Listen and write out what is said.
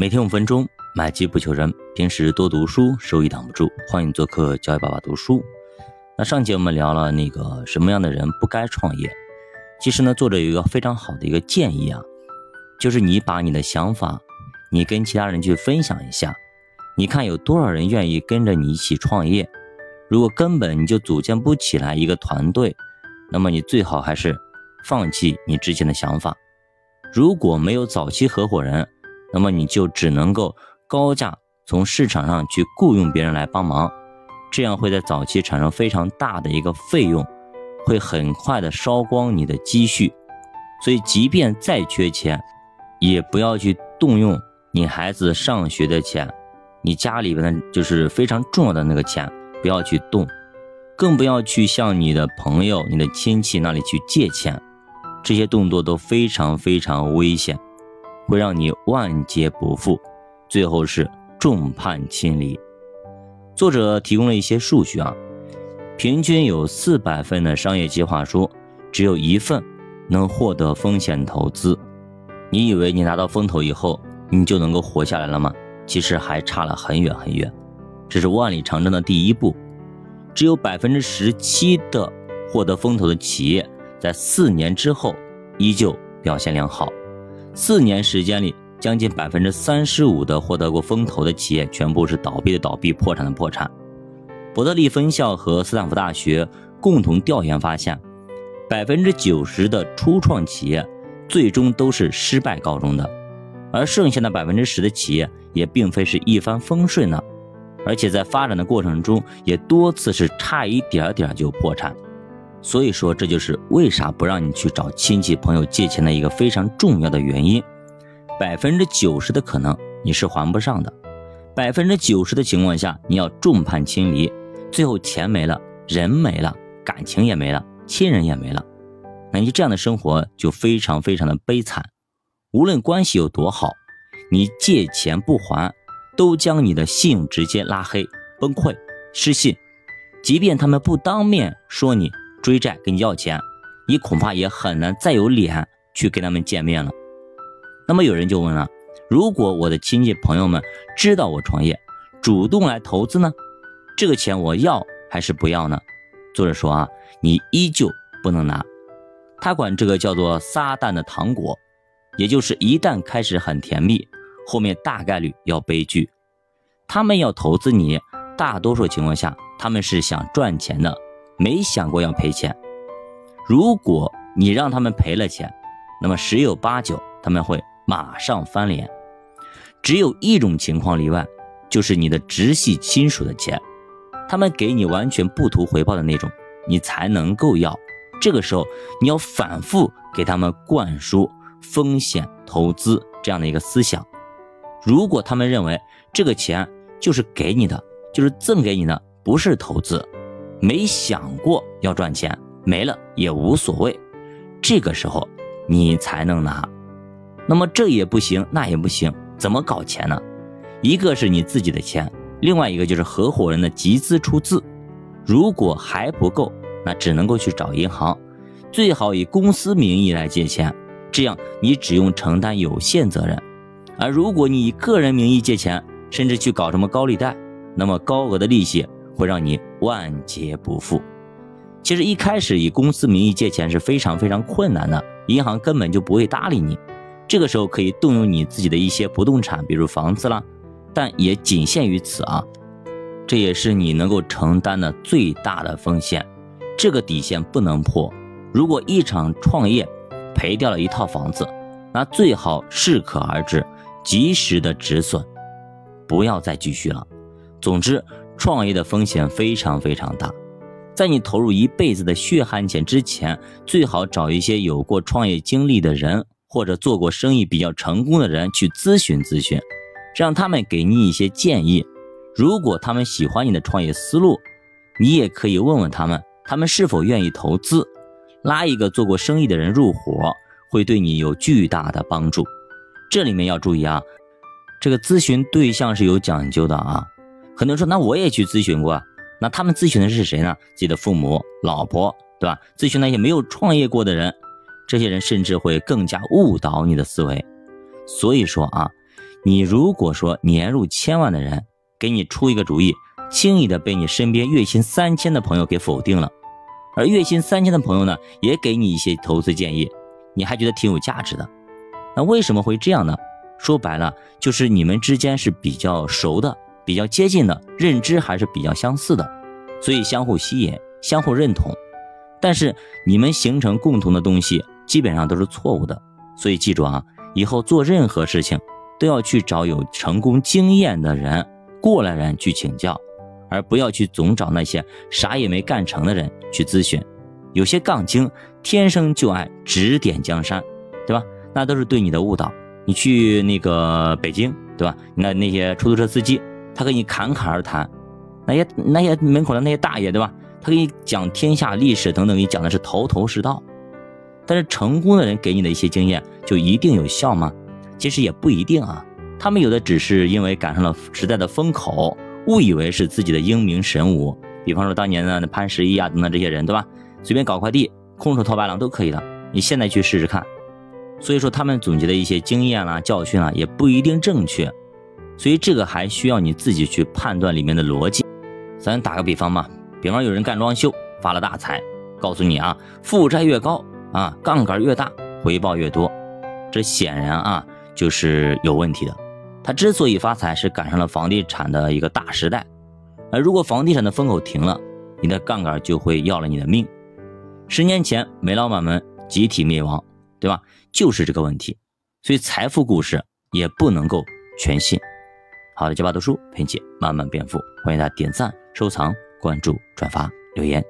每天五分钟，买机不求人。平时多读书，收益挡不住。欢迎做客教育爸爸读书。那上节我们聊了那个什么样的人不该创业。其实呢，作者有一个非常好的一个建议啊，就是你把你的想法，你跟其他人去分享一下，你看有多少人愿意跟着你一起创业。如果根本你就组建不起来一个团队，那么你最好还是放弃你之前的想法。如果没有早期合伙人，那么你就只能够高价从市场上去雇佣别人来帮忙，这样会在早期产生非常大的一个费用，会很快的烧光你的积蓄。所以，即便再缺钱，也不要去动用你孩子上学的钱，你家里边的就是非常重要的那个钱，不要去动，更不要去向你的朋友、你的亲戚那里去借钱，这些动作都非常非常危险。会让你万劫不复，最后是众叛亲离。作者提供了一些数据啊，平均有四百份的商业计划书，只有一份能获得风险投资。你以为你拿到风投以后，你就能够活下来了吗？其实还差了很远很远。这是万里长征的第一步，只有百分之十七的获得风投的企业，在四年之后依旧表现良好。四年时间里，将近百分之三十五的获得过风投的企业，全部是倒闭的倒闭、破产的破产。伯特利分校和斯坦福大学共同调研发现，百分之九十的初创企业最终都是失败告终的，而剩下的百分之十的企业也并非是一帆风顺呢，而且在发展的过程中也多次是差一点点就破产。所以说，这就是为啥不让你去找亲戚朋友借钱的一个非常重要的原因。百分之九十的可能你是还不上的，百分之九十的情况下你要众叛亲离，最后钱没了，人没了，感情也没了，亲人也没了，那你这样的生活就非常非常的悲惨。无论关系有多好，你借钱不还，都将你的信用直接拉黑、崩溃、失信。即便他们不当面说你。追债跟你要钱，你恐怕也很难再有脸去跟他们见面了。那么有人就问了：如果我的亲戚朋友们知道我创业，主动来投资呢？这个钱我要还是不要呢？作者说啊，你依旧不能拿。他管这个叫做撒旦的糖果，也就是一旦开始很甜蜜，后面大概率要悲剧。他们要投资你，大多数情况下他们是想赚钱的。没想过要赔钱。如果你让他们赔了钱，那么十有八九他们会马上翻脸。只有一种情况例外，就是你的直系亲属的钱，他们给你完全不图回报的那种，你才能够要。这个时候，你要反复给他们灌输风险投资这样的一个思想。如果他们认为这个钱就是给你的，就是赠给你的，不是投资。没想过要赚钱，没了也无所谓。这个时候你才能拿。那么这也不行，那也不行，怎么搞钱呢？一个是你自己的钱，另外一个就是合伙人的集资出资。如果还不够，那只能够去找银行，最好以公司名义来借钱，这样你只用承担有限责任。而如果你以个人名义借钱，甚至去搞什么高利贷，那么高额的利息。会让你万劫不复。其实一开始以公司名义借钱是非常非常困难的，银行根本就不会搭理你。这个时候可以动用你自己的一些不动产，比如房子啦，但也仅限于此啊。这也是你能够承担的最大的风险，这个底线不能破。如果一场创业赔掉了一套房子，那最好适可而止，及时的止损，不要再继续了。总之。创业的风险非常非常大，在你投入一辈子的血汗钱之前，最好找一些有过创业经历的人，或者做过生意比较成功的人去咨询咨询，让他们给你一些建议。如果他们喜欢你的创业思路，你也可以问问他们，他们是否愿意投资，拉一个做过生意的人入伙，会对你有巨大的帮助。这里面要注意啊，这个咨询对象是有讲究的啊。很多人说，那我也去咨询过，那他们咨询的是谁呢？自己的父母、老婆，对吧？咨询那些没有创业过的人，这些人甚至会更加误导你的思维。所以说啊，你如果说年入千万的人给你出一个主意，轻易的被你身边月薪三千的朋友给否定了，而月薪三千的朋友呢，也给你一些投资建议，你还觉得挺有价值的，那为什么会这样呢？说白了，就是你们之间是比较熟的，比较接近的，认知还是比较相似的，所以相互吸引，相互认同。但是你们形成共同的东西，基本上都是错误的。所以记住啊，以后做任何事情，都要去找有成功经验的人、过来人去请教，而不要去总找那些啥也没干成的人去咨询。有些杠精天生就爱指点江山，对吧？那都是对你的误导。你去那个北京，对吧？那那些出租车司机，他跟你侃侃而谈，那些那些门口的那些大爷，对吧？他给你讲天下历史等等，给你讲的是头头是道。但是成功的人给你的一些经验，就一定有效吗？其实也不一定啊。他们有的只是因为赶上了时代的风口，误以为是自己的英明神武。比方说当年的潘石屹啊等等这些人，对吧？随便搞块地，空手套白狼都可以的。你现在去试试看。所以说，他们总结的一些经验啦、教训啦，也不一定正确，所以这个还需要你自己去判断里面的逻辑。咱打个比方嘛，比方有人干装修发了大财，告诉你啊，负债越高啊，杠杆越大，回报越多，这显然啊就是有问题的。他之所以发财，是赶上了房地产的一个大时代，而如果房地产的风口停了，你的杠杆就会要了你的命。十年前，煤老板们集体灭亡。对吧？就是这个问题，所以财富故事也不能够全信。好的，教爸读书陪你慢慢变富，欢迎大家点赞、收藏、关注、转发、留言。